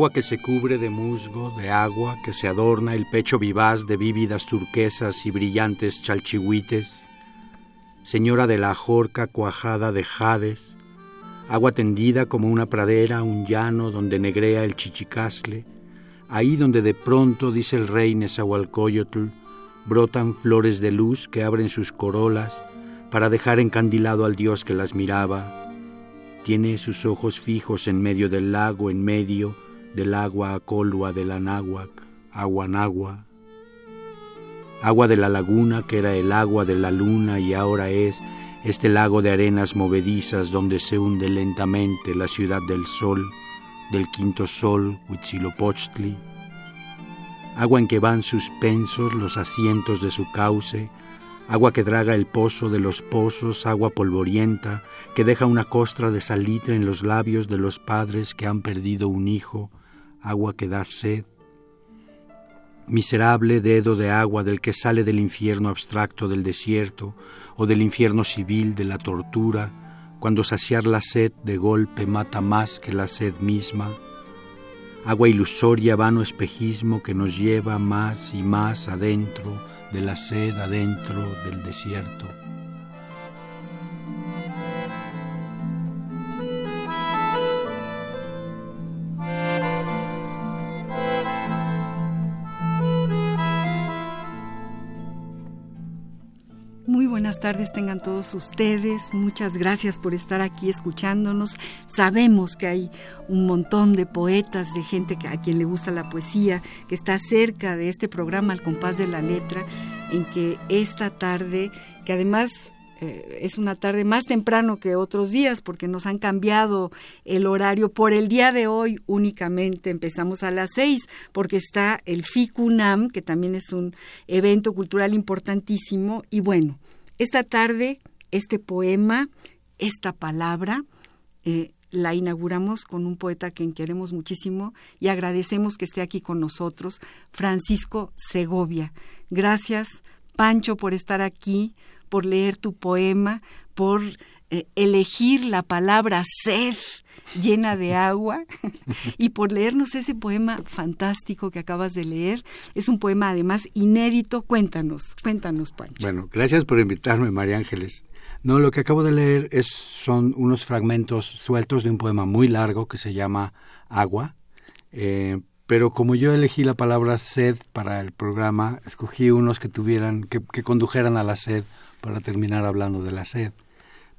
Agua que se cubre de musgo, de agua que se adorna el pecho vivaz de vívidas turquesas y brillantes chalchihuites, señora de la jorca cuajada de jades, agua tendida como una pradera, un llano donde negrea el chichicasle, ahí donde de pronto, dice el rey Nezahualcóyotl, brotan flores de luz que abren sus corolas para dejar encandilado al dios que las miraba. Tiene sus ojos fijos en medio del lago, en medio, del agua acolua del anáhuac, agua nagua, agua de la laguna que era el agua de la luna y ahora es este lago de arenas movedizas donde se hunde lentamente la ciudad del sol, del quinto sol, Huitzilopochtli, agua en que van suspensos los asientos de su cauce, agua que draga el pozo de los pozos, agua polvorienta que deja una costra de salitre en los labios de los padres que han perdido un hijo, agua que da sed, miserable dedo de agua del que sale del infierno abstracto del desierto o del infierno civil de la tortura, cuando saciar la sed de golpe mata más que la sed misma, agua ilusoria, vano espejismo que nos lleva más y más adentro de la sed adentro del desierto. Buenas tardes tengan todos ustedes. Muchas gracias por estar aquí escuchándonos. Sabemos que hay un montón de poetas, de gente a quien le gusta la poesía, que está cerca de este programa Al compás de la letra, en que esta tarde, que además eh, es una tarde más temprano que otros días porque nos han cambiado el horario por el día de hoy únicamente. Empezamos a las seis porque está el FICUNAM, que también es un evento cultural importantísimo. Y bueno, esta tarde, este poema, esta palabra, eh, la inauguramos con un poeta a quien queremos muchísimo y agradecemos que esté aquí con nosotros, Francisco Segovia. Gracias, Pancho, por estar aquí, por leer tu poema, por eh, elegir la palabra sed llena de agua y por leernos ese poema fantástico que acabas de leer. Es un poema además inédito. Cuéntanos, cuéntanos, Pancho. Bueno, gracias por invitarme, María Ángeles. No, lo que acabo de leer es, son unos fragmentos sueltos de un poema muy largo que se llama Agua. Eh, pero como yo elegí la palabra sed para el programa, escogí unos que tuvieran, que, que condujeran a la sed para terminar hablando de la sed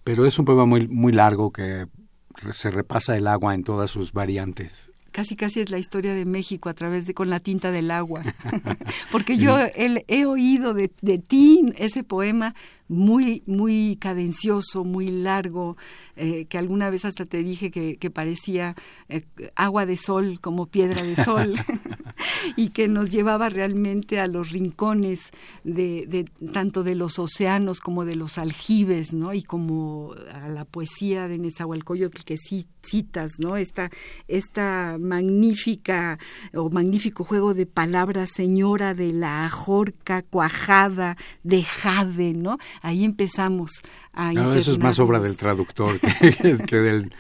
pero es un poema muy, muy largo que se repasa el agua en todas sus variantes. Casi casi es la historia de México a través de con la tinta del agua, porque yo he oído de, de ti ese poema muy, muy cadencioso, muy largo, eh, que alguna vez hasta te dije que, parecía eh, agua de sol como piedra de sol, y que nos llevaba realmente a los rincones de, de, tanto de los océanos como de los aljibes, ¿no? Y como a la poesía de Nezahualcóyotl que sí citas, ¿no? Esta, esta magnífica o magnífico juego de palabras, señora de la ajorca cuajada de jade, ¿no? Ahí empezamos a no, eso es más obra del traductor que, del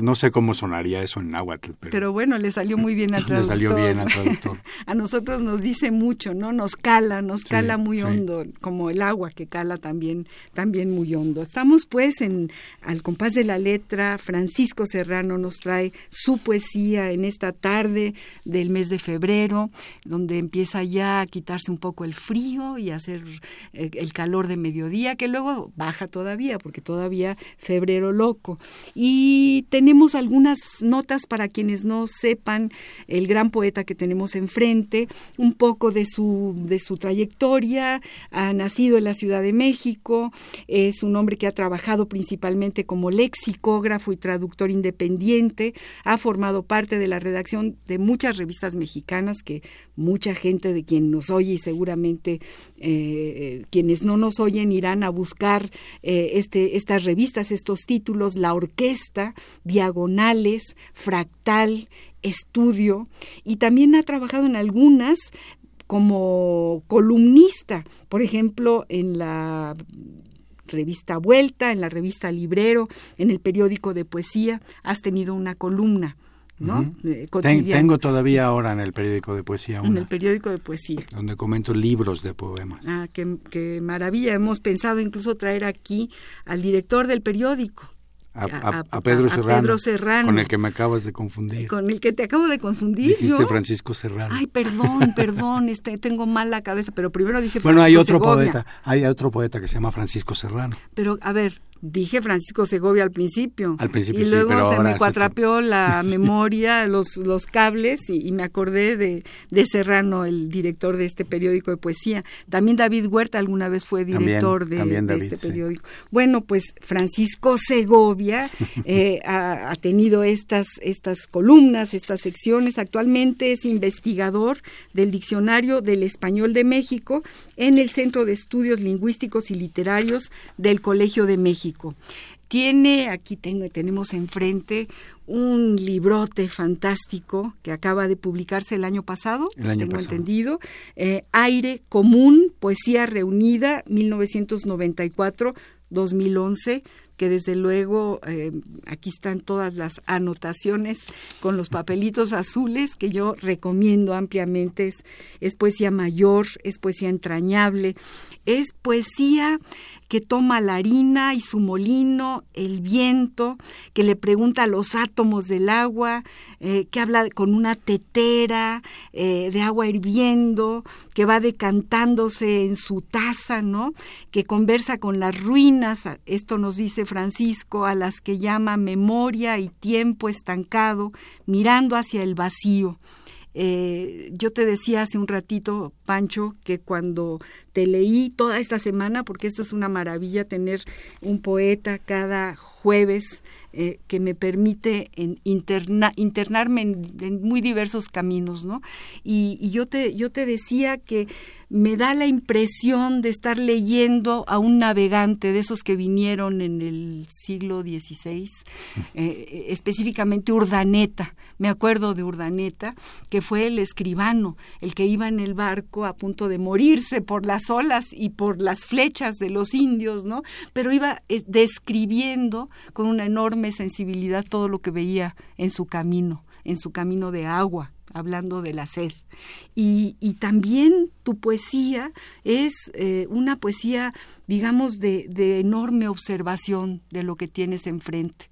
no sé cómo sonaría eso en náhuatl pero, bueno le salió muy bien al traductor le salió bien al traductor. A nosotros nos dice mucho no nos cala nos cala muy hondo como el agua que cala también también muy hondo. Estamos pues en al compás de la letra Francisco Serrano nos trae su poesía poesía en esta tarde del mes de febrero, donde empieza ya a quitarse un poco el frío y a hacer eh, el calor de mediodía, que luego baja todavía, porque todavía febrero loco. Y tenemos algunas notas para quienes no sepan el gran poeta que tenemos enfrente, un poco de su, de su trayectoria, ha nacido en la Ciudad de México, es un hombre que ha trabajado principalmente como lexicógrafo y traductor independiente, ha formado parte de la redacción de muchas revistas mexicanas que mucha gente de quien nos oye y seguramente eh, quienes no nos oyen irán a buscar eh, este, estas revistas, estos títulos, La Orquesta, Diagonales, Fractal, Estudio, y también ha trabajado en algunas como columnista, por ejemplo, en la revista Vuelta, en la revista Librero, en el periódico de poesía, has tenido una columna. ¿No? tengo todavía ahora en el periódico de poesía. En el periódico de poesía. Donde comento libros de poemas. Ah, qué, qué maravilla. Hemos pensado incluso traer aquí al director del periódico, a, Pedro, Serrano, Con el que me acabas de confundir. Con el que te acabo de confundir. Dijiste Francisco Serrano. Ay, perdón, perdón, este, tengo mala cabeza, pero primero dije Francisco Bueno, hay otro poeta, hay otro poeta que se llama Francisco Serrano. Pero, a ver, Dije Francisco Segovia al principio. Al principio y luego se me cuatrapeó la memoria, los, los cables, y, me acordé de, de, Serrano, el director de este periódico de poesía. También David Huerta alguna vez fue director de, este periódico. Bueno, pues Francisco Segovia eh, ha, ha, tenido estas, estas columnas, estas secciones. Actualmente es investigador del Diccionario del Español de México en el Centro de Estudios Lingüísticos y Literarios del Colegio de México. Tiene, aquí tengo, tenemos enfrente un librote fantástico que acaba de publicarse el año pasado, tengo entendido, eh, Aire Común, Poesía Reunida, 1994-2011, que desde luego eh, aquí están todas las anotaciones con los papelitos azules que yo recomiendo ampliamente. Es, es poesía mayor, es poesía entrañable, es poesía que toma la harina y su molino, el viento, que le pregunta a los átomos del agua, eh, que habla con una tetera eh, de agua hirviendo, que va decantándose en su taza, ¿no? Que conversa con las ruinas, esto nos dice Francisco, a las que llama memoria y tiempo estancado, mirando hacia el vacío. Eh, yo te decía hace un ratito, Pancho, que cuando te leí toda esta semana, porque esto es una maravilla tener un poeta cada jueves eh, que me permite internarme en, muy diversos caminos, ¿no? Y, yo, te, yo te decía que me da la impresión de estar leyendo a un navegante de esos que vinieron en el siglo XVI, eh, específicamente Urdaneta. Me acuerdo de Urdaneta, que fue el escribano, el que iba en el barco a punto de morirse por las olas y por las flechas de los indios, ¿no? Pero iba eh, describiendo con una enorme sensibilidad todo lo que veía en su camino, en su camino de agua, hablando de la sed. Y, también tu poesía es eh, una poesía, digamos, de, enorme observación de lo que tienes enfrente.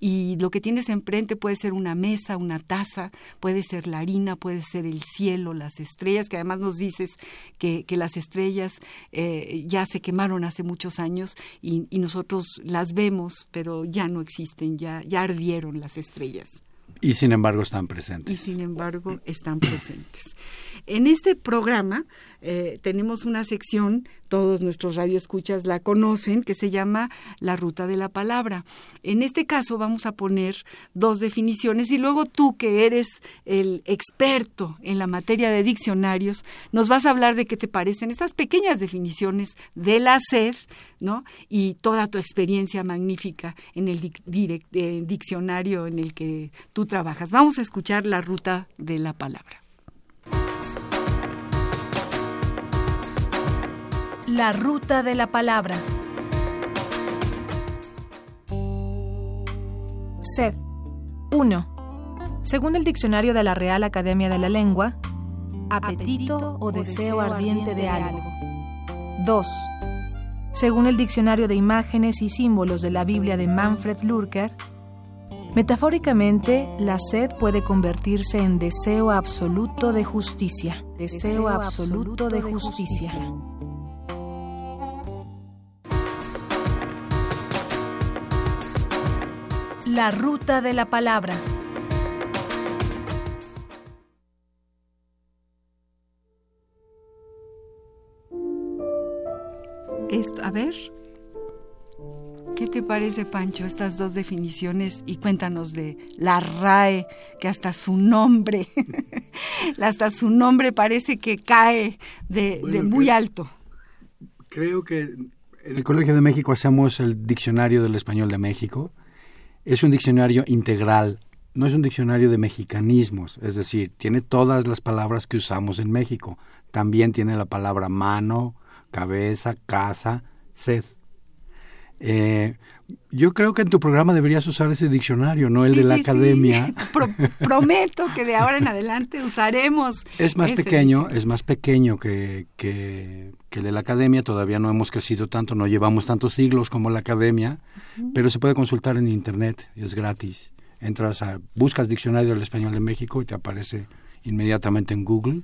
Y lo que tienes enfrente puede ser una mesa, una taza, puede ser la harina, puede ser el cielo, las estrellas, que además nos dices que, que las estrellas eh, ya se quemaron hace muchos años y, y nosotros las vemos, pero ya no existen, ya, ya ardieron las estrellas. Y sin embargo están presentes. Y sin embargo están presentes. En este programa eh, tenemos una sección, todos nuestros radioescuchas la conocen, que se llama La Ruta de la Palabra. En este caso vamos a poner dos definiciones y luego tú, que eres el experto en la materia de diccionarios, nos vas a hablar de qué te parecen estas pequeñas definiciones de la sed, ¿no? Y toda tu experiencia magnífica en el eh, diccionario en el que tú trabajas. Vamos a escuchar la ruta de la palabra. La ruta de la palabra. Sed. 1. Según el diccionario de la Real Academia de la Lengua, apetito o deseo ardiente de algo. 2. Según el diccionario de imágenes y símbolos de la Biblia de Manfred Lurker, Metafóricamente, la sed puede convertirse en deseo absoluto de justicia. Deseo absoluto de justicia. La ruta de la palabra. a ver, ¿qué te parece, Pancho, estas dos definiciones? Y cuéntanos de la RAE, que hasta su nombre, hasta su nombre parece que cae de, muy alto. Creo que en el Colegio de México hacemos el Diccionario del Español de México. Es un diccionario integral, no es un diccionario de mexicanismos, es decir, tiene todas las palabras que usamos en México. También tiene la palabra mano, cabeza, casa, sed. Eh, yo creo que en tu programa deberías usar ese diccionario, no el de la academia. prometo que de ahora en adelante usaremos. Es más pequeño, es más pequeño que, que, de la academia. Todavía no hemos crecido tanto, no llevamos tantos siglos como la academia, pero se puede consultar en internet, es gratis. Entras a, buscas diccionario del español de México y te aparece inmediatamente en Google.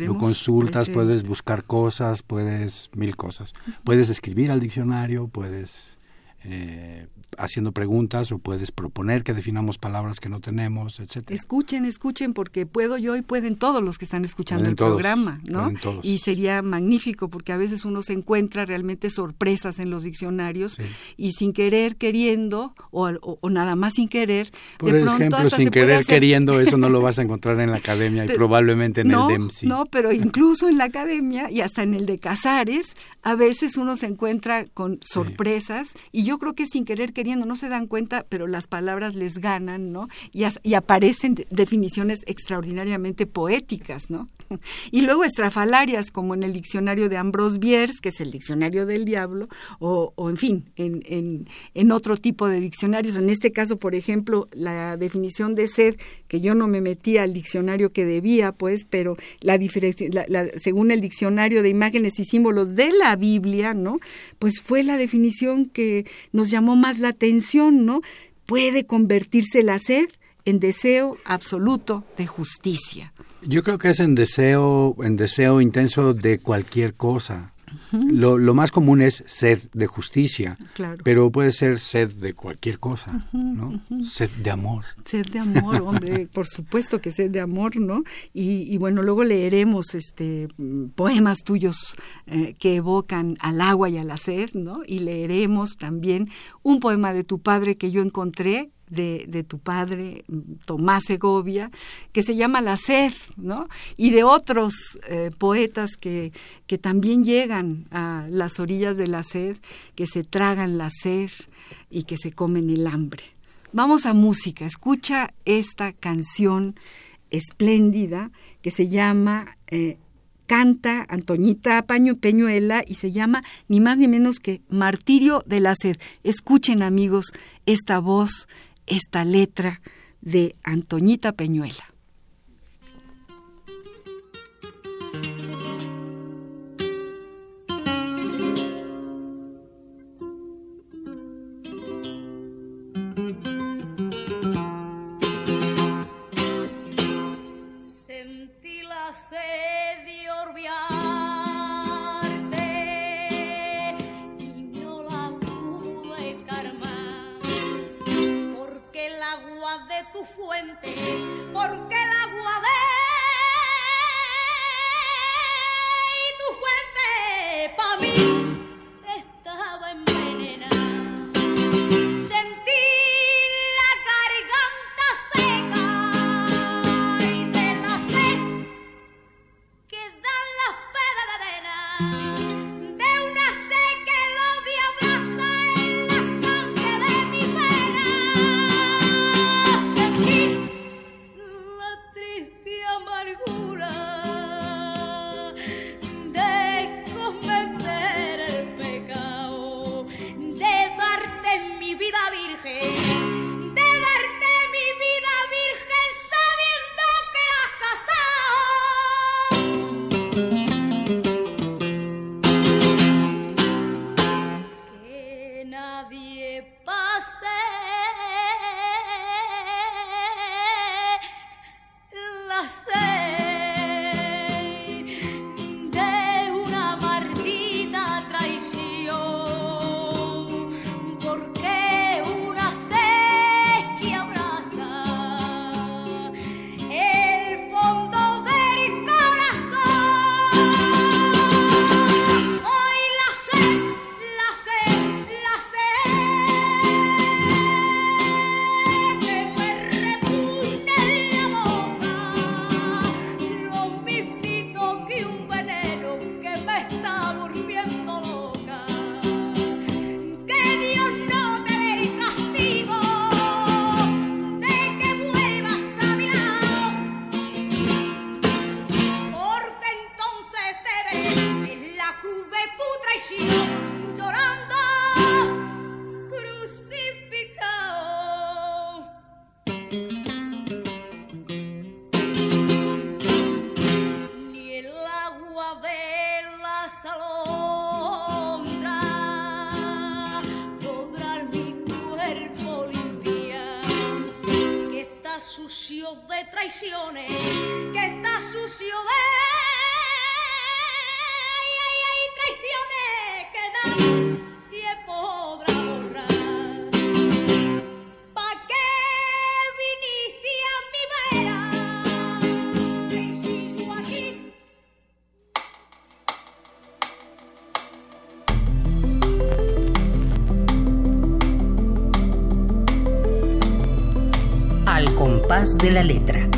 Lo, consultas, puedes buscar cosas, puedes mil cosas. Puedes escribir al diccionario, puedes eh, haciendo preguntas o puedes proponer que definamos palabras que no tenemos, etcétera. Escuchen, escuchen, porque puedo yo y pueden todos los que están escuchando el programa, ¿no? Y sería magnífico porque a veces uno se encuentra realmente sorpresas en los diccionarios y sin querer, queriendo o, nada más sin querer, Por de ejemplo, sin querer, queriendo, eso no lo vas a encontrar en la academia y probablemente en el DEMSI. No, pero incluso en la academia y hasta en el de Casares, a veces uno se encuentra con sorpresas y yo creo que sin querer, queriendo no se dan cuenta, pero las palabras les ganan, ¿no? Y, y aparecen definiciones extraordinariamente poéticas, ¿no? Y luego estrafalarias, como en el diccionario de Ambrose Bierce, que es el diccionario del diablo, o, en fin, en, en, otro tipo de diccionarios. En este caso, por ejemplo, la definición de sed, que yo no me metí al diccionario que debía, pues, pero la, la, según el diccionario de imágenes y símbolos de la Biblia, ¿no? Pues fue la definición que nos llamó más la atención, ¿no? Puede convertirse la sed en deseo absoluto de justicia. Yo creo que es en deseo, en deseo intenso de cualquier cosa. lo, lo, más común es sed de justicia, pero puede ser sed de cualquier cosa, ¿no? Sed de amor. Sed de amor, hombre, por supuesto que sed de amor, ¿no? Y, bueno, luego leeremos este poemas tuyos eh, que evocan al agua y a la sed, ¿no? Y leeremos también un poema de tu padre que yo encontré de, tu padre, Tomás Segovia, que se llama La sed, ¿no? Y de otros eh, poetas que, que también llegan a las orillas de la sed, que se tragan la sed y que se comen el hambre. Vamos a música, escucha esta canción espléndida que se llama eh, canta Antoñita Paño Peñuela y se llama ni más ni menos que Martirio de la Sed. Escuchen amigos esta voz esta letra de Antoñita Peñuela. alondra podrá mi cuerpo limpiar, que está sucio de traiciones, que está sucio de ay, ay, ay, traiciones que dan. De la letra.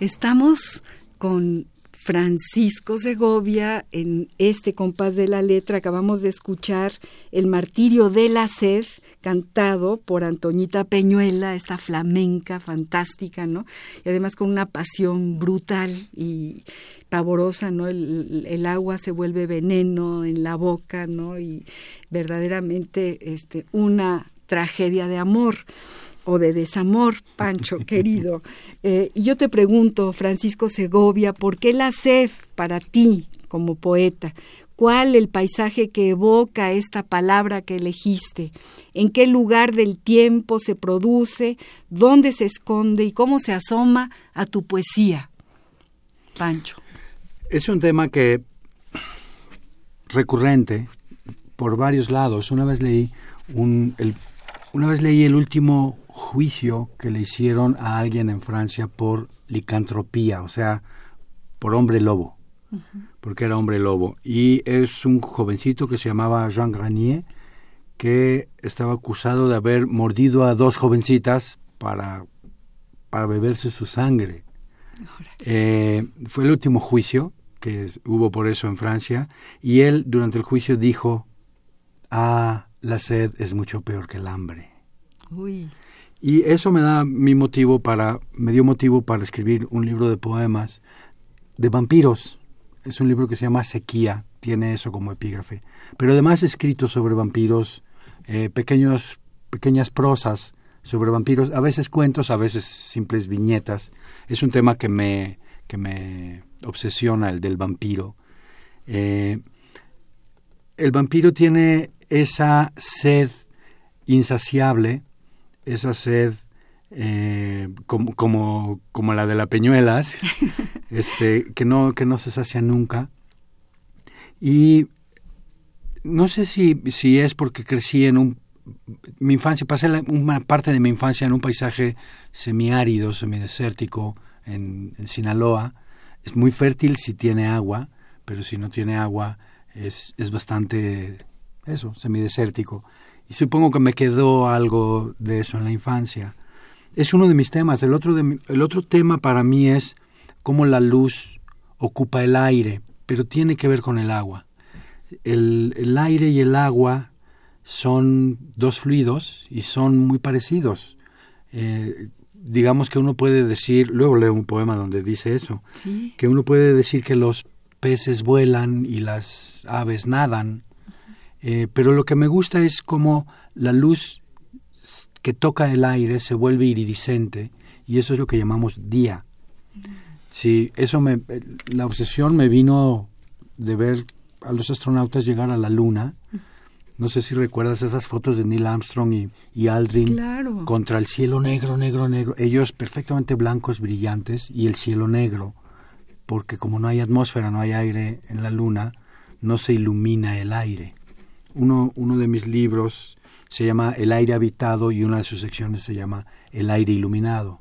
Estamos con Francisco Segovia en este compás de la letra. Acabamos de escuchar El martirio de la sed, cantado por Antoñita Peñuela, esta flamenca fantástica, ¿no? Y además con una pasión brutal y pavorosa, ¿no? El, el agua se vuelve veneno en la boca, ¿no? Y verdaderamente este, una tragedia de amor o de desamor, Pancho, querido. Eh, y yo te pregunto, Francisco Segovia, ¿por qué la sed para ti como poeta? ¿Cuál el paisaje que evoca esta palabra que elegiste? ¿En qué lugar del tiempo se produce? ¿Dónde se esconde? ¿Y cómo se asoma a tu poesía? Pancho. Es un tema que recurrente por varios lados. Una vez leí un, el, una vez leí el último juicio que le hicieron a alguien en Francia por licantropía, o sea, por hombre lobo, uh -huh. porque era hombre lobo. Y es un jovencito que se llamaba Jean Granier, que estaba acusado de haber mordido a dos jovencitas para, para beberse su sangre. Eh, fue el último juicio que hubo por eso en Francia, y él durante el juicio dijo, ah, la sed es mucho peor que el hambre. Uy. Y eso me da mi motivo para, me dio motivo para escribir un libro de poemas de vampiros. Es un libro que se llama Sequía, tiene eso como epígrafe. Pero además he escrito sobre vampiros, eh, pequeños, pequeñas prosas sobre vampiros, a veces cuentos, a veces simples viñetas. Es un tema que me, que me obsesiona, el del vampiro. Eh, el vampiro tiene esa sed insaciable, esa sed eh, como, como, como, la de la Peñuelas, este, que, no, que no se sacia nunca. Y no sé si, si es porque crecí en un... Mi infancia, pasé la, una parte de mi infancia en un paisaje semiárido, semidesértico, en, en Sinaloa. Es muy fértil si tiene agua, pero si no tiene agua es, es bastante, eso, semidesértico. Y supongo que me quedó algo de eso en la infancia. Es uno de mis temas. El otro, de, el otro tema para mí es cómo la luz ocupa el aire, pero tiene que ver con el agua. El, el aire y el agua son dos fluidos y son muy parecidos. Eh, digamos que uno puede decir, luego leo un poema donde dice eso, ¿Sí? que uno puede decir que los peces vuelan y las aves nadan, eh, pero lo que me gusta es cómo la luz que toca el aire se vuelve iridiscente y eso es lo que llamamos día. Sí, eso me, la obsesión me vino de ver a los astronautas llegar a la luna. No sé si recuerdas esas fotos de Neil Armstrong y, y Aldrin claro. contra el cielo negro, negro, negro. Ellos perfectamente blancos, brillantes y el cielo negro, porque como no hay atmósfera, no hay aire en la luna, no se ilumina el aire. Uno, uno de mis libros se llama El aire habitado y una de sus secciones se llama El aire iluminado.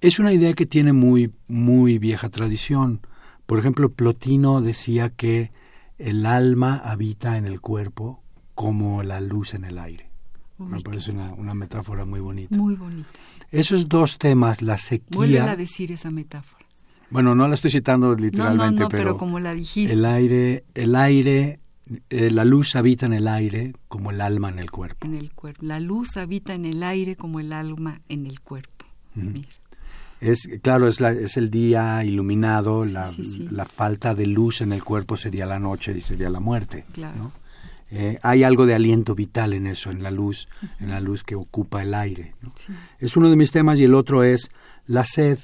Es una idea que tiene muy, muy vieja tradición. Por ejemplo, Plotino decía que el alma habita en el cuerpo como la luz en el aire. Me parece una, una, metáfora muy bonita. Muy bonita. Esos dos temas, la sequía... Vuelve a decir esa metáfora. Bueno, no la estoy citando literalmente, no, no, no, pero, pero como la dijiste. El aire, el aire eh, la luz habita en el aire como el alma en el cuerpo. En el cuerpo. La luz habita en el aire como el alma en el cuerpo. Mira. Es, claro, es, la, es el día iluminado, sí, la, sí, sí. la, falta de luz en el cuerpo sería la noche y sería la muerte. Claro. ¿no? Eh, hay algo de aliento vital en eso, en la luz, uh -huh. en la luz que ocupa el aire. ¿no? Es uno de mis temas y el otro es la sed.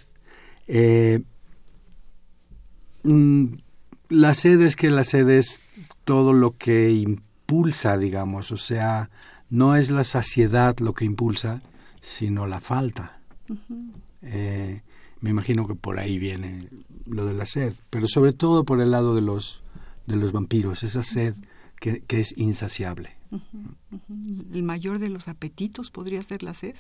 Eh, mm, la sed es que la sed es todo lo que impulsa, digamos, o sea, no es la saciedad lo que impulsa, sino la falta. Eh, me imagino que por ahí viene lo de la sed, pero sobre todo por el lado de los, de los vampiros, esa sed que, que es insaciable. El mayor de los apetitos podría ser la sed.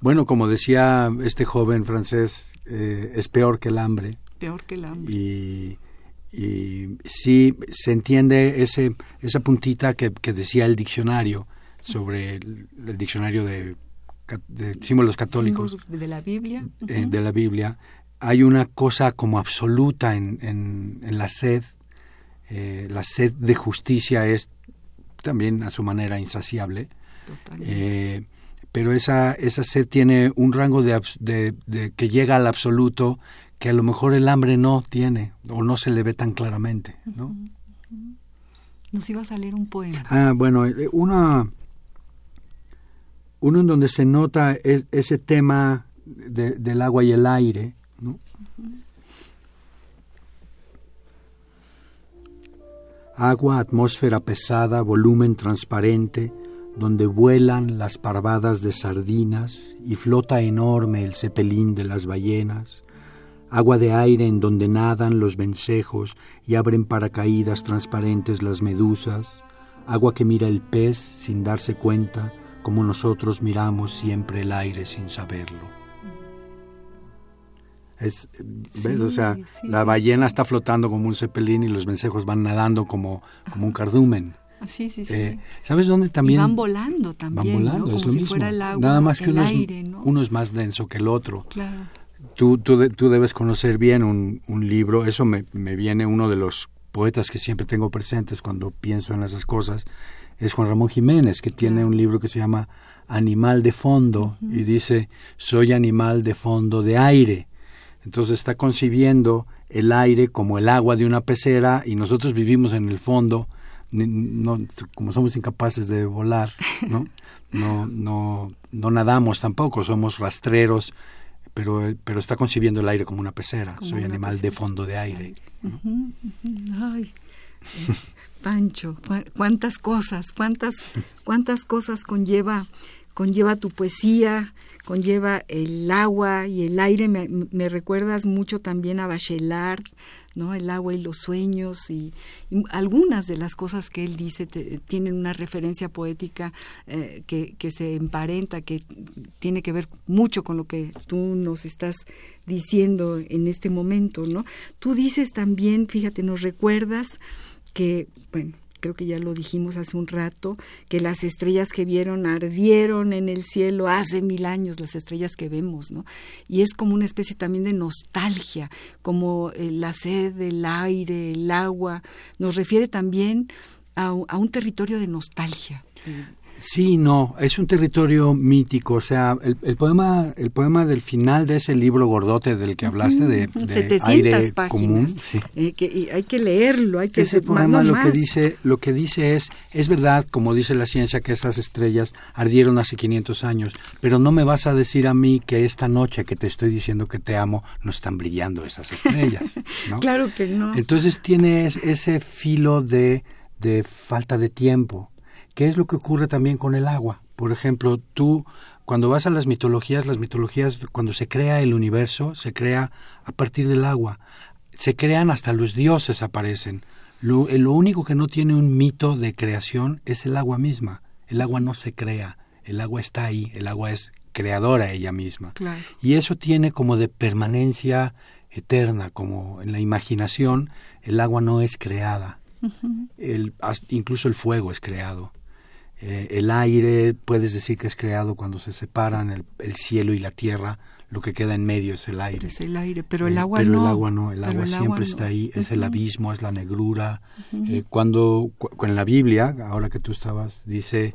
Bueno, como decía este joven francés, eh, es peor que el hambre. Peor que el hambre. Y, y sí se entiende ese, esa puntita que, que decía el diccionario sobre el, el diccionario de, de, símbolos católicos. Símbolos de la Biblia. eh, de la Biblia. Hay una cosa como absoluta en, en, en la sed. Eh, la sed de justicia es también a su manera insaciable. Totalmente. Eh, pero esa, esa sed tiene un rango de, de, de que llega al absoluto que a lo mejor el hambre no tiene o no se le ve tan claramente, ¿no? Nos ibas a leer un poema. Ah, bueno, eh, una, uno en donde se nota es- ese tema de- del agua y el aire, ¿no? Agua, atmósfera pesada, volumen transparente, donde vuelan las parvadas de sardinas y flota enorme el cepelín de las ballenas, agua de aire en donde nadan los vencejos y abren paracaídas transparentes las medusas, agua que mira el pez sin darse cuenta, como nosotros miramos siempre el aire sin saberlo. Es, ¿ves? O sea, sí, la ballena está flotando como un cepelín y los vencejos van nadando como, como un cardumen. Ah, sí, sí, sí. Eh, ¿Sabes dónde también? y van volando también, Van volando, ¿no? es Como lo si mismo. fuera el agua, Nada más que el uno, aire, es, ¿no? uno es más denso que el otro. Claro. Tú, tú, de- tú debes conocer bien un, un libro, eso me, me viene uno de los poetas que siempre tengo presentes cuando pienso en esas cosas, es Juan Ramón Jiménez, que tiene un libro que se llama Animal de Fondo y dice, soy animal de fondo de aire. Entonces está concibiendo el aire como el agua de una pecera y nosotros vivimos en el fondo, no, como somos incapaces de volar, ¿no? No, no, no nadamos tampoco, somos rastreros, pero, pero está concibiendo el aire como una pecera. Como Soy una animal de fondo de aire. Ay, eh, Pancho, cuántas cosas, cuántas, cuántas cosas conlleva, conlleva tu poesía, conlleva el agua y el aire. Me, me recuerdas mucho también a Bachelard, ¿no? El agua y los sueños y, algunas de las cosas que él dice te- tienen una referencia poética eh, que, que se emparenta, que tiene que ver mucho con lo que tú nos estás diciendo en este momento, ¿no? Tú dices también, fíjate, nos recuerdas que, bueno, creo que ya lo dijimos hace un rato, que las estrellas que vieron ardieron en el cielo hace mil años, las estrellas que vemos, ¿no? Y es como una especie también de nostalgia, como eh, la sed, el aire, el agua, nos refiere también a, un territorio de nostalgia. Sí, no, es un territorio mítico, o sea, el, el poema el poema del final de ese libro gordote del que hablaste de, Ujú, de 700 aire páginas. común, sí. eh, que y hay que leerlo, hay que Ese poema lo que dice lo que dice es es verdad, como dice la ciencia que esas estrellas ardieron hace 500 años, pero no me vas a decir a mí que esta noche que te estoy diciendo que te amo no están brillando esas estrellas, ¿no? Claro que no. Entonces tienes ese filo de, de falta de tiempo. ¿Qué es lo que ocurre también con el agua? Por ejemplo, tú, cuando vas a las mitologías, las mitologías, cuando se crea el universo, se crea a partir del agua. Se crean hasta los dioses aparecen. Lo, eh, lo único que no tiene un mito de creación es el agua misma. El agua no se crea, el agua está ahí, el agua es creadora ella misma. Claro. Y eso tiene como de permanencia eterna, como en la imaginación el agua no es creada, el, incluso el fuego es creado. Eh, el aire puedes decir que es creado cuando se separan el, el cielo y la tierra, lo que queda en medio es el aire. Es el aire, pero el Eh, agua pero no. el agua no, el Pero agua el siempre agua no. está ahí, es el abismo, es la negrura. Eh, cuando cu- en la Biblia, ahora que tú estabas, dice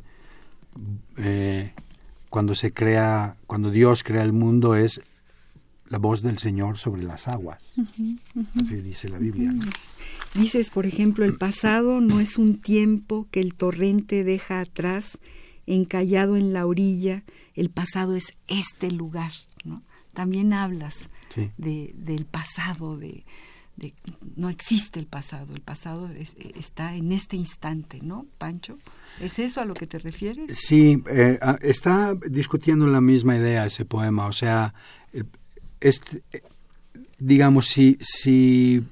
cuando se crea, cuando Dios crea el mundo es la voz del Señor sobre las aguas. Así dice la Biblia. ¿no? Dices, por ejemplo, el pasado no es un tiempo que el torrente deja atrás, encallado en la orilla, el pasado es este lugar, ¿no? También hablas Sí. de, del pasado, de, de no existe el pasado, el pasado está en este instante, ¿no, Pancho? ¿Es eso a lo que te refieres? Sí, eh, ah, está discutiendo la misma idea ese poema, o sea, este, digamos, si, si,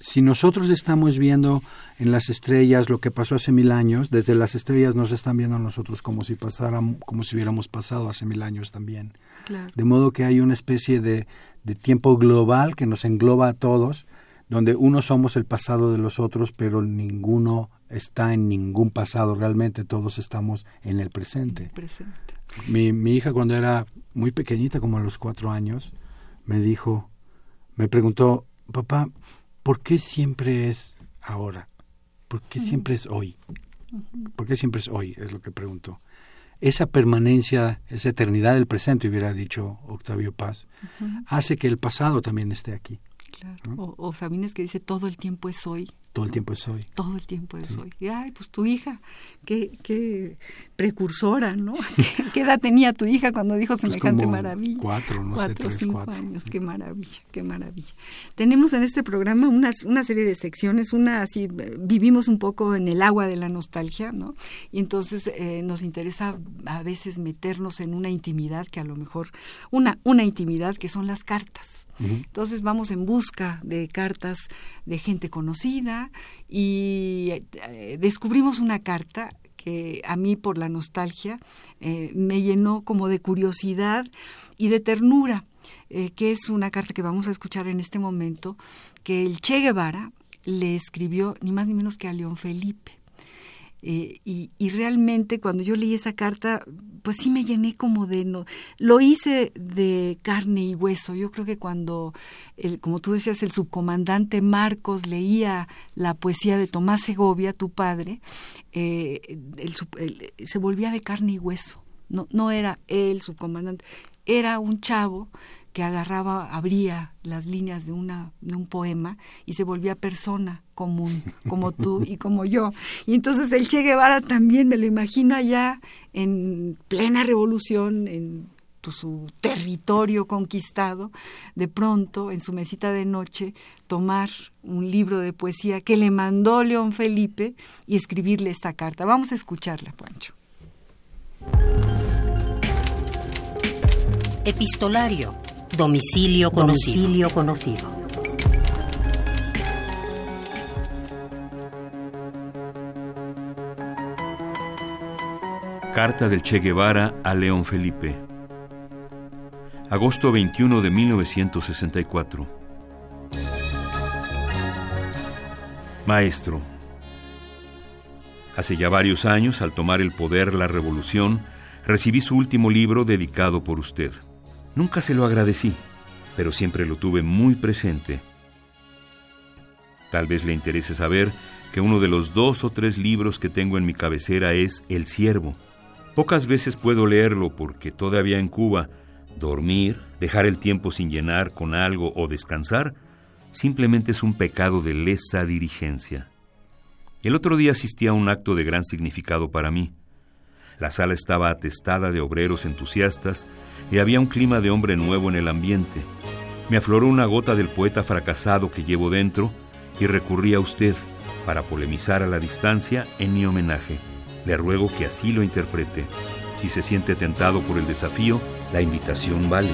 si nosotros estamos viendo en las estrellas lo que pasó hace mil años, desde las estrellas nos están viendo a nosotros como si pasáramos, como si hubiéramos pasado hace mil años también. De modo que hay una especie de, de tiempo global que nos engloba a todos, donde unos somos el pasado de los otros, pero ninguno está en ningún pasado, realmente todos estamos en el presente. Mi, mi hija cuando era muy pequeñita, como a los cuatro años, me dijo, me preguntó, papá, ¿por qué siempre es ahora? ¿Por qué siempre es hoy? ¿Por qué siempre es hoy? Es lo que preguntó esa permanencia, esa eternidad del presente, hubiera dicho Octavio Paz, hace que el pasado también esté aquí. Claro. O, Sabines que dice todo el tiempo es hoy. Todo el tiempo es hoy. Todo el tiempo es hoy. Y, ay, pues tu hija, qué, qué precursora, ¿no? ¿Qué, edad tenía tu hija cuando dijo pues semejante maravilla? Cuatro, no sé, tres, cinco años. Qué maravilla, qué maravilla. Tenemos en este programa una, una serie de secciones, una así, vivimos un poco en el agua de la nostalgia, ¿no? Y entonces eh, nos interesa a veces meternos en una intimidad que a lo mejor, una, una intimidad que son las cartas entonces vamos en busca de cartas de gente conocida y eh, descubrimos una carta que a mí por la nostalgia eh, me llenó como de curiosidad y de ternura, eh, que es una carta que vamos a escuchar en este momento, que el Che Guevara le escribió ni más ni menos que a León Felipe. Eh, y, y, realmente cuando yo leí esa carta, pues sí me llené como de... No, lo hice de carne y hueso. Yo creo que cuando, el, como tú decías, el subcomandante Marcos leía la poesía de Tomás Segovia, tu padre, eh, se volvía de carne y hueso. No, no era el subcomandante, era un chavo que agarraba, abría las líneas de, una, de un poema y se volvía persona común, como tú y como yo. Y entonces el Che Guevara también me lo imagino allá en plena revolución, en su territorio conquistado, de pronto en su mesita de noche tomar un libro de poesía que le mandó León Felipe y escribirle esta carta. Vamos a escucharla, Pancho. Epistolario Domicilio conocido. conocido. Carta del Che Guevara a León Felipe. Agosto 21 de 1964. Maestro, hace ya varios años, al tomar el poder la revolución, recibí su último libro dedicado por usted. Nunca se lo agradecí, pero siempre lo tuve muy presente. Tal vez le interese saber que uno de los dos o tres libros que tengo en mi cabecera es El Siervo. Pocas veces puedo leerlo porque todavía en Cuba, dormir, dejar el tiempo sin llenar con algo o descansar, simplemente es un pecado de lesa dirigencia. El otro día asistí a un acto de gran significado para mí. La sala estaba atestada de obreros entusiastas y había un clima de hombre nuevo en el ambiente. Me afloró una gota del poeta fracasado que llevo dentro y recurrí a usted para polemizar a la distancia en mi homenaje. Le ruego que así lo interprete. Si se siente tentado por el desafío, la invitación vale.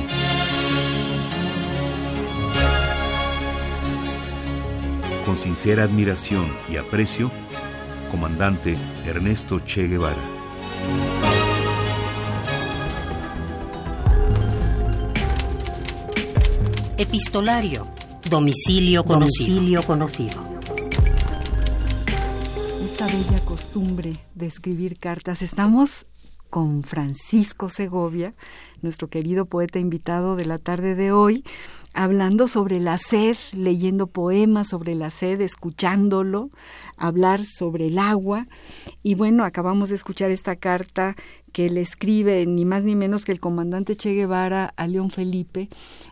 Con sincera admiración y aprecio, comandante Ernesto Che Guevara. Epistolario. Domicilio conocido. conocido. Esta bella costumbre de escribir cartas. Estamos con Francisco Segovia, nuestro querido poeta invitado de la tarde de hoy, hablando sobre la sed, leyendo poemas sobre la sed, escuchándolo, hablar sobre el agua. Y bueno, acabamos de escuchar esta carta que le escribe ni más ni menos que el comandante Che Guevara a León Felipe,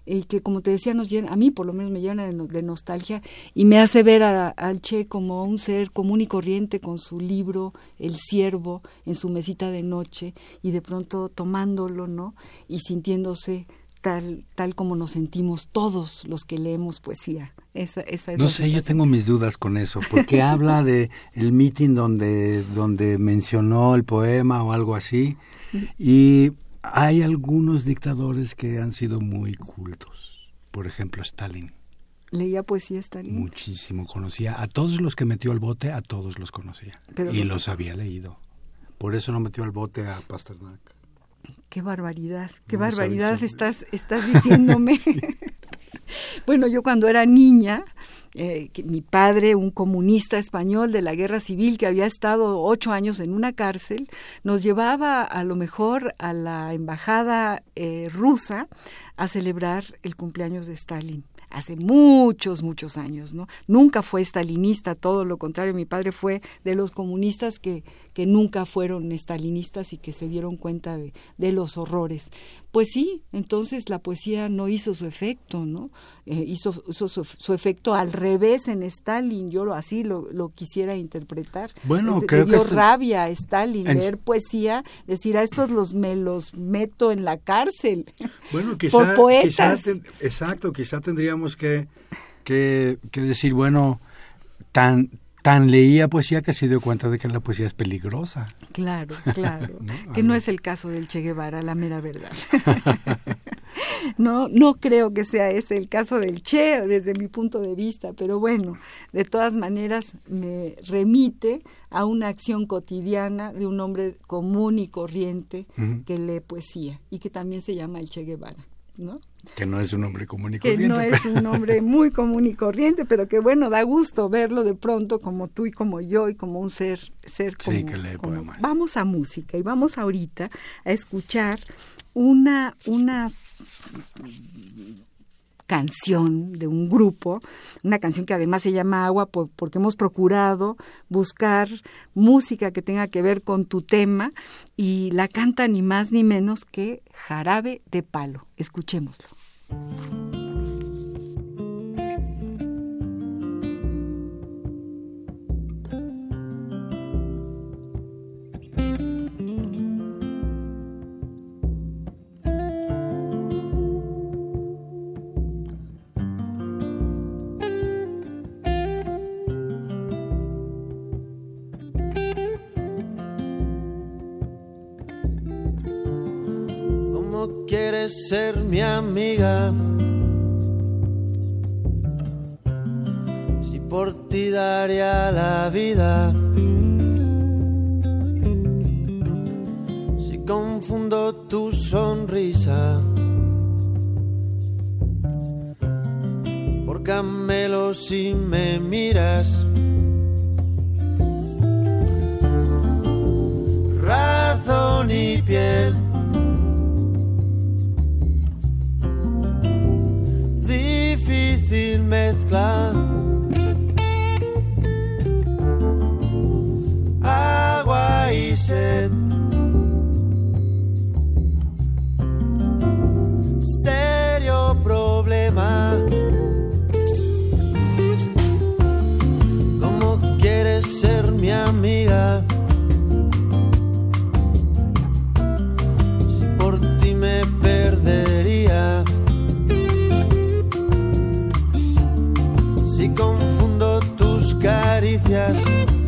y que como te decía, nos llena, a mí por lo menos me llena de, nostalgia y me hace ver al Che como un ser común y corriente con su libro El Siervo en su mesita de noche y de pronto tomándolo, ¿no? Y sintiéndose tal, tal como nos sentimos todos los que leemos poesía. Esa, esa es no sé, yo tengo mis dudas con eso, porque habla de el meeting donde, donde mencionó el poema o algo así, y hay algunos dictadores que han sido muy cultos. Por ejemplo, Stalin. Leía poesía Stalin. Muchísimo conocía. A todos los que metió al bote, a todos los conocía. Pero y los- los había leído. Por eso no metió al bote a Pasternak. Qué barbaridad, qué No, barbaridad estás, estás diciéndome. bueno, yo cuando era niña, eh, que mi padre, un comunista español de la guerra civil que había estado ocho años en una cárcel, nos llevaba a lo mejor a la embajada eh, rusa a celebrar el cumpleaños de Stalin hace muchos, muchos años, ¿no? Nunca fue stalinista, todo lo contrario, mi padre fue de los comunistas que, que nunca fueron stalinistas y que se dieron cuenta de, de los horrores. Pues sí, entonces la poesía no hizo su efecto, ¿no? Eh, hizo, hizo su, su efecto al revés en Stalin, yo lo, así lo, lo quisiera interpretar. Bueno, Es- creo le que dio esto- rabia a Stalin En- leer poesía, decir a estos los me los meto en la cárcel. Bueno, Por poetas. quizá ten- exacto, quizá tendríamos que, que, que decir, bueno, tan, tan leía poesía que se dio cuenta de que la poesía es peligrosa. Claro, claro. ¿No? Que no es el caso del Che Guevara, la mera verdad. no, no creo que sea ese el caso del Che desde mi punto de vista, pero bueno, de todas maneras me remite a una acción cotidiana de un hombre común y corriente que lee poesía y que también se llama el Che Guevara, ¿no? Que no es un hombre común y que corriente. no es un hombre muy común y corriente, pero que bueno, da gusto verlo de pronto como tú y como yo y como un ser, ser como, Sí, que lee como-. Vamos a música y vamos ahorita a escuchar una, una canción de un grupo, una canción que además se llama Agua por- porque hemos procurado buscar música que tenga que ver con tu tema y la canta ni más ni menos que Jarabe de Palo. Escuchémoslo. Ser mi amiga? Si por ti daría la vida. Podcast.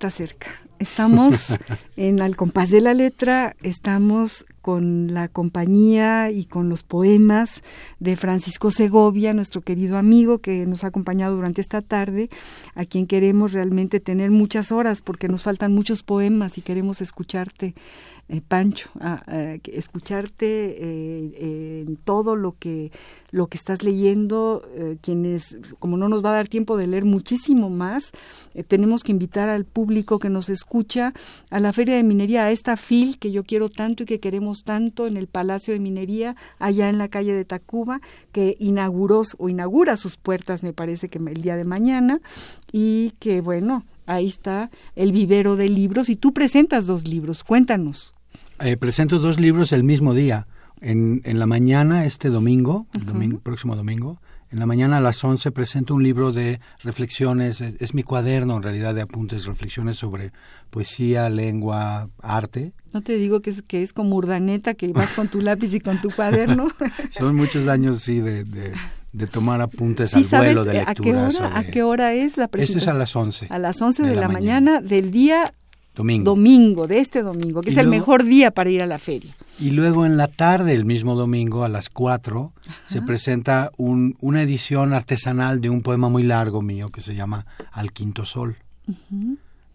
Está cerca. Estamos en Al compás de la letra, estamos con la compañía y con los poemas de Francisco Segovia, nuestro querido amigo que nos ha acompañado durante esta tarde, a quien queremos realmente tener muchas horas porque nos faltan muchos poemas y queremos escucharte, eh, Pancho, que- escucharte eh, eh, en todo lo que lo que estás leyendo, quienes, como no nos va a dar tiempo de leer muchísimo más, tenemos que invitar al público que nos escucha a la Feria de Minería, a esta FIL que yo quiero tanto y que queremos tanto en el Palacio de Minería, allá en la calle de Tacuba, que inauguró o inaugura sus puertas, me parece que el día de mañana, y que bueno, ahí está el vivero de libros, y tú presentas dos libros, cuéntanos. Eh, presento dos libros el mismo día. En, en la mañana, este domingo, el domingo, próximo domingo, en la mañana a las 11 presento un libro de reflexiones, es, es mi cuaderno en realidad de apuntes, reflexiones sobre poesía, lengua, arte. No te digo que es, que es como urdaneta, que vas con tu lápiz y con tu cuaderno. Son muchos años, sí, de, de, de tomar apuntes Sí, al ¿sabes vuelo de a qué hora? ¿A qué hora es la Esto presentación? es a las 11. A las 11 de, la, mañana. del día Domingo. domingo, de este domingo, que Y es el mejor día para ir a la feria. Y luego en la tarde, el mismo domingo, a las 4, se presenta un, una edición artesanal de un poema muy largo mío que se llama Al Quinto Sol.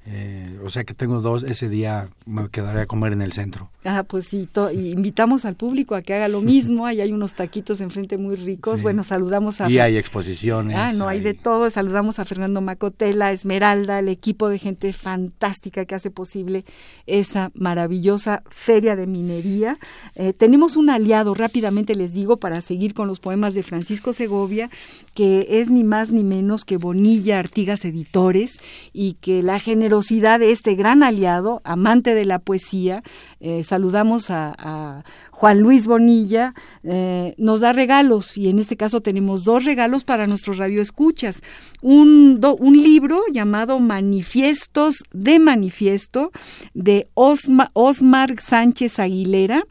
Eh, o sea que tengo dos, ese día me quedaré a comer en el centro. Ah, pues sí, to- y invitamos al público a que haga lo mismo. Ahí hay unos taquitos enfrente muy ricos. Sí. Bueno, saludamos a Y hay exposiciones. Ah, no, hay de todo. Saludamos a Fernando Macotela, Esmeralda, el equipo de gente fantástica que hace posible esa maravillosa feria de minería. Eh, tenemos un aliado, rápidamente les digo, para seguir con los poemas de Francisco Segovia, que es ni más ni menos que Bonilla Artigas Editores y que la de este gran aliado, amante de la poesía, eh, saludamos a, Juan Luis Bonilla, eh, nos da regalos y en este caso tenemos dos regalos para nuestros radioescuchas. Un, un libro llamado Manifiestos de Manifiesto de Osma- Osmar Sánchez Aguilera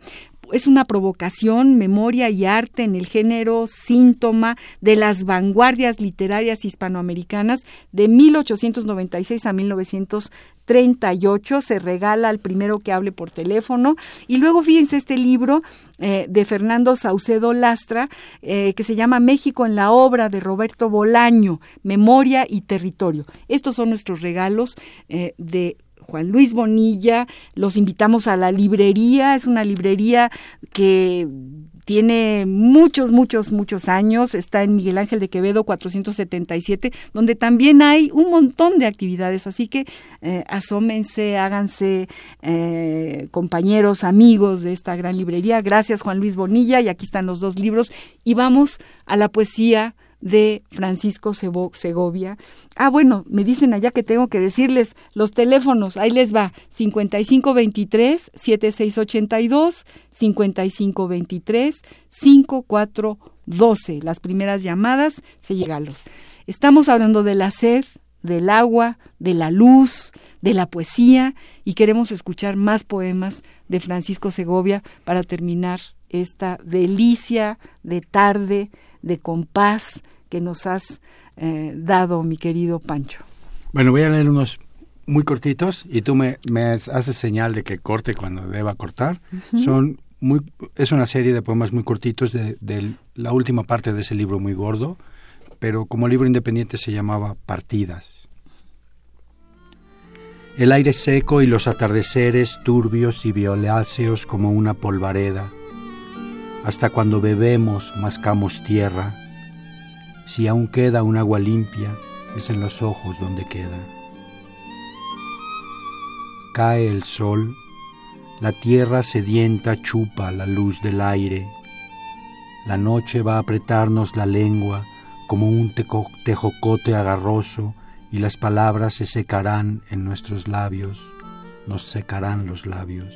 es una provocación, memoria y arte en el género síntoma de las vanguardias literarias hispanoamericanas de 1896 a 1938. Se regala al primero que hable por teléfono. Y luego fíjense este libro eh, de Fernando Saucedo Lastra eh, que se llama México en la obra de Roberto Bolaño, Memoria y Territorio. Estos son nuestros regalos eh, de Juan Luis Bonilla, los invitamos a la librería, es una librería que tiene muchos, muchos, muchos años, está en Miguel Ángel de Quevedo 477, donde también hay un montón de actividades, así que eh, asómense, háganse eh, compañeros, amigos de esta gran librería. Gracias Juan Luis Bonilla y aquí están los dos libros y vamos a la poesía de Francisco Segovia. Ah, bueno, me dicen allá que tengo que decirles los teléfonos, ahí les va, 5523-7682, 5523-5412. Las primeras llamadas se llegalos. Estamos hablando de la sed, del agua, de la luz, de la poesía y queremos escuchar más poemas de Francisco Segovia para terminar esta delicia de tarde, de compás que nos has eh, dado, mi querido Pancho. Bueno, voy a leer unos muy cortitos y tú me, me haces señal de que corte cuando deba cortar. Son muy, es una serie de poemas muy cortitos de, de la última parte de ese libro muy gordo, pero como libro independiente se llamaba Partidas. El aire seco y los atardeceres turbios y violáceos como una polvareda. Hasta cuando bebemos mascamos tierra Si aún queda un agua limpia, es en los ojos donde queda. Cae el sol, la tierra sedienta chupa la luz del aire. La noche va a apretarnos la lengua como un tejocote agarroso y las palabras se secarán en nuestros labios, nos secarán los labios.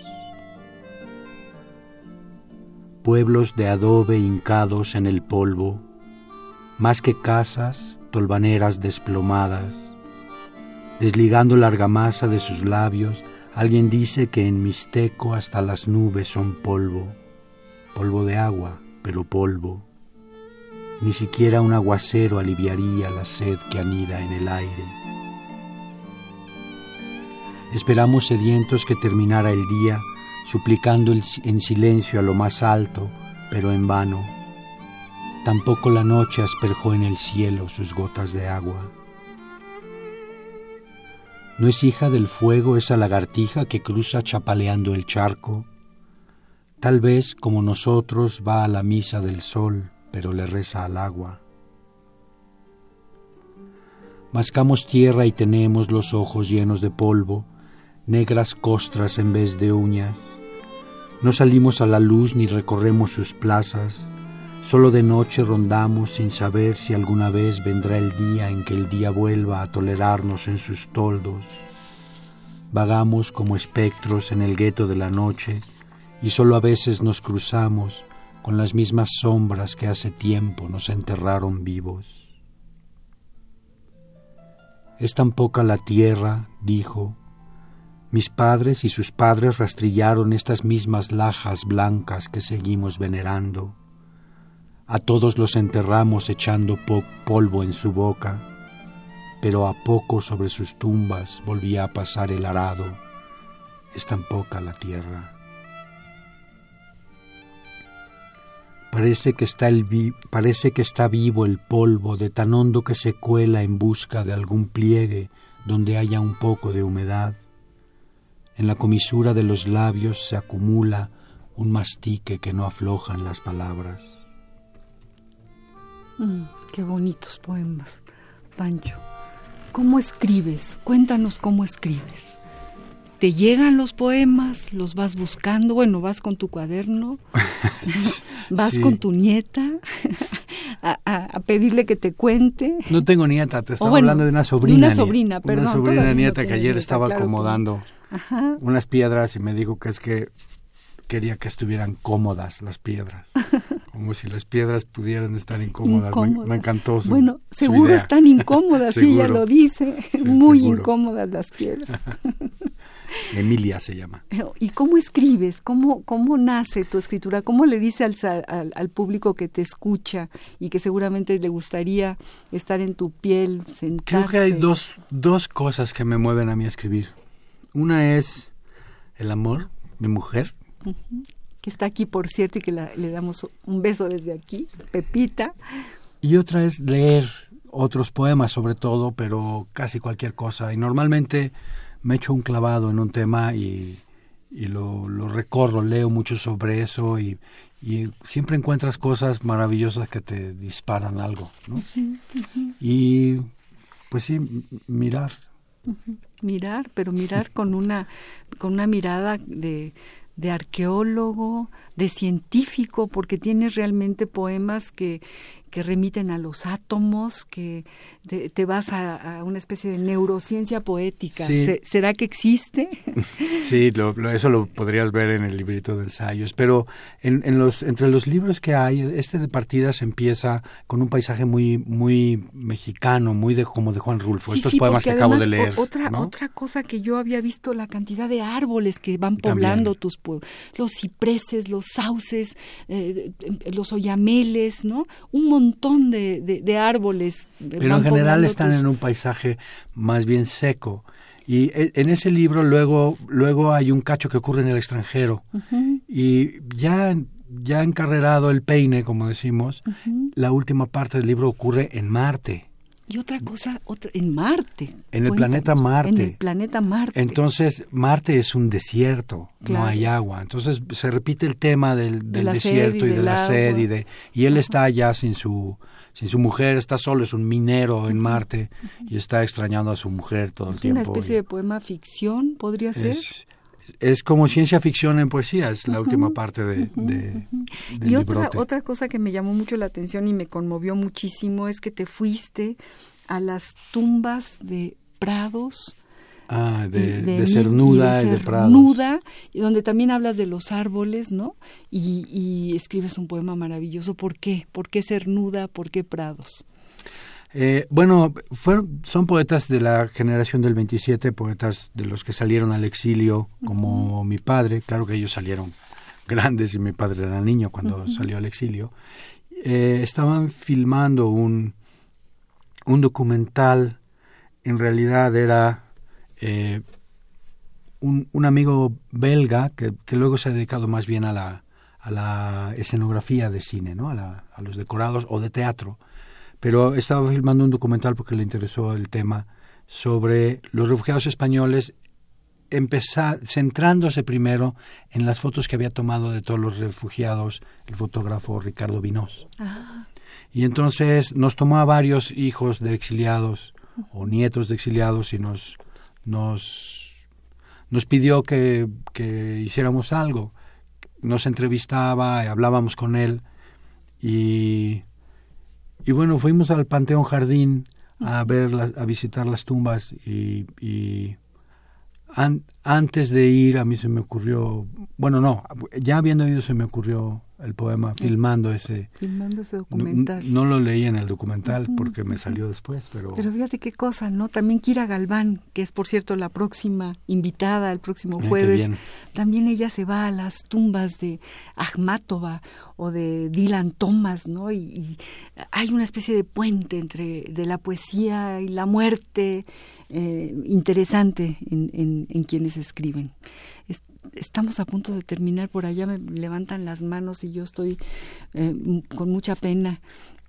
Pueblos de adobe hincados en el polvo, más que casas, tolvaneras desplomadas. Desligando la argamasa de sus labios, alguien dice que en Mixteco hasta las nubes son polvo, polvo de agua, pero polvo. Ni siquiera un aguacero aliviaría la sed que anida en el aire. Esperamos sedientos que terminara el día, suplicando en silencio a lo más alto, pero en vano. Tampoco la noche asperjó en el cielo sus gotas de agua. ¿No es hija del fuego esa lagartija que cruza chapaleando el charco? Tal vez, como nosotros, va a la misa del sol, pero le reza al agua. Mascamos tierra y tenemos los ojos llenos de polvo, negras costras en vez de uñas. No salimos a la luz ni recorremos sus plazas, solo de noche rondamos sin saber si alguna vez vendrá el día en que el día vuelva a tolerarnos en sus toldos. Vagamos como espectros en el gueto de la noche y solo a veces nos cruzamos con las mismas sombras que hace tiempo nos enterraron vivos. Es tan poca la tierra, dijo, mis padres y sus padres rastrillaron estas mismas lajas blancas que seguimos venerando. A todos los enterramos echando polvo en su boca, pero a poco sobre sus tumbas volvía a pasar el arado. Es tan poca la tierra. Parece que, está el parece que está vivo el polvo de tan hondo que se cuela en busca de algún pliegue donde haya un poco de humedad. En la comisura de los labios se acumula un mastique que no aflojan las palabras. Mm, qué bonitos poemas, Pancho. ¿Cómo escribes? Cuéntanos cómo escribes te llegan los poemas, los vas buscando, bueno, vas con tu cuaderno, vas con tu nieta a, pedirle que te cuente. No tengo nieta, te estaba hablando de una sobrina. una sobrina, perdón. Una sobrina nieta que ayer estaba acomodando unas piedras y me dijo que es que quería que estuvieran cómodas las piedras, como si las piedras pudieran estar incómodas. Me, encantó su, Bueno, seguro están incómodas, sí, ella lo dice, muy incómodas las piedras. Emilia se llama. ¿Y cómo escribes? ¿Cómo, cómo nace tu escritura? ¿Cómo le dice al, al, público que te escucha y que seguramente le gustaría estar en tu piel, sentarse? Creo que hay dos, dos cosas que me mueven a mí a escribir. Una es el amor, mi mujer. Que está aquí, por cierto, y que le damos un beso desde aquí, Pepita. Y otra es leer otros poemas sobre todo, pero casi cualquier cosa. Y normalmente me echo un clavado en un tema y, lo, recorro, leo mucho sobre eso y, siempre encuentras cosas maravillosas que te disparan algo, ¿no? Y pues sí, mirar. Mirar, pero mirar con una, con una mirada de, de arqueólogo, de científico, porque tienes realmente poemas que, que remiten a los átomos, que te, vas a, una especie de neurociencia poética. ¿Será que existe? Sí, eso lo podrías ver en el librito de ensayos, pero en, los, entre los libros que hay, este de partidas empieza con un paisaje muy, muy mexicano, muy de como de Juan Rulfo, estos poemas que acabo de leer. Otra, otra cosa que yo había visto, la cantidad de árboles que van poblando tus los cipreses, los sauces, eh, los oyameles, ¿no? Un montón de, de, árboles. Pero en general están en un paisaje más bien seco. Y e, en ese libro luego, luego hay un cacho que ocurre en el extranjero. Y ya, ya encarrerado el peine, como decimos, la última parte del libro ocurre en Marte. Y otra cosa, otra, en Marte. En el planeta Marte. En el planeta Marte. Entonces, Marte es un desierto, no hay agua. Entonces, se repite el tema del, desierto y, de la sed y de... Y él está allá sin su sin su mujer, está solo, es un minero en Marte y está extrañando a su mujer todo el tiempo. ¿Es una especie de poema ficción, podría ser? Es, como ciencia ficción en poesía, es la última parte de... de, y otra, otra cosa que me llamó mucho la atención y me conmovió muchísimo es que te fuiste a las tumbas de prados, Ah, de, de, Cernuda y de, Prados. y donde también hablas de los árboles, ¿no? Y, escribes un poema maravilloso. ¿Por qué? ¿Por qué Cernuda? ¿Por qué Prados? Eh, bueno, fueron, son poetas de la generación del 27, poetas de los que salieron al exilio, como mi padre. Claro que ellos salieron grandes y mi padre era niño cuando salió al exilio. Eh, estaban filmando un, un documental, en realidad era eh, un, un, amigo belga que, que, luego se ha dedicado más bien a la, a la escenografía de cine, ¿no? a, la, a los decorados o de teatro, pero estaba filmando un documental porque le interesó el tema sobre los refugiados españoles empezar, centrándose primero en las fotos que había tomado de todos los refugiados el fotógrafo Ricardo Vinós. Ah. Y entonces nos tomó a varios hijos de exiliados o nietos de exiliados y nos nos, nos pidió que, que hiciéramos algo. Nos entrevistaba, hablábamos con él y, y bueno, fuimos al Panteón Jardín a ver, a visitar las tumbas y, y antes de ir a mí se me ocurrió, bueno, no, ya habiendo ido se me ocurrió el poema filmando ese. Filmando ese documental. no, lo leí en el documental porque me salió después pero pero fíjate qué cosa no también Kira Galván que es por cierto la próxima invitada el próximo jueves. también ella se va a las tumbas de Akhmatova o de Dylan Thomas no y, hay una especie de puente entre de la poesía y la muerte eh, interesante en, en, en quienes escriben. Estamos a punto de terminar, por allá me levantan las manos y yo estoy eh, con mucha pena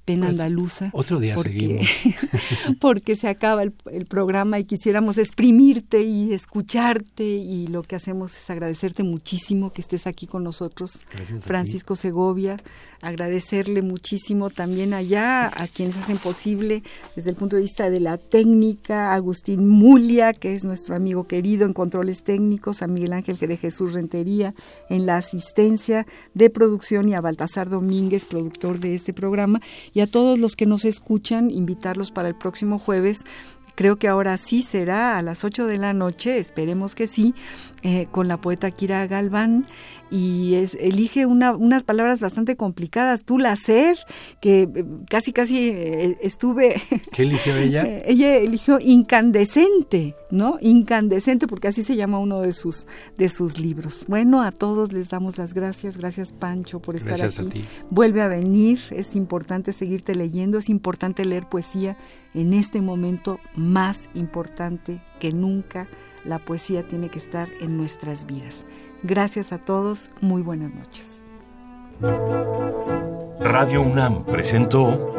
pena pues, andaluza. Otro día porque, seguimos. porque se acaba el, programa y quisiéramos exprimirte y escucharte y lo que hacemos es agradecerte muchísimo que estés aquí con nosotros, Francisco Segovia, agradecerle muchísimo también allá a quienes hacen posible desde el punto de vista de la técnica, Agustín Mulia, que es nuestro amigo querido en controles técnicos, a Miguel Ángel de Jesús Rentería en la asistencia de producción y a Baltasar Domínguez, productor de este programa, y a todos los que nos escuchan, invitarlos para el próximo jueves creo que ahora sí será a las 8 de la noche, esperemos que sí, eh, con la poeta Kira Galván y es, elige una, unas palabras bastante complicadas. Tú la ser, que eh, casi casi eh, estuve... ¿Qué eligió ella? ella eligió incandescente, ¿no? Incandescente, porque así se llama uno de sus, de sus libros. Bueno, a todos les damos las gracias. Gracias, Pancho, por estar gracias aquí. A ti. Vuelve a venir, es importante seguirte leyendo, es importante leer poesía en este momento más importante que nunca. La poesía tiene que estar en nuestras vidas. Gracias a todos, muy buenas noches. Radio UNAM presentó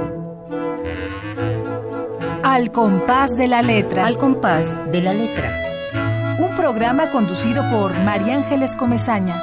Al compás de la letra. Al compás de la letra. Un programa conducido por María Ángeles Comezaña.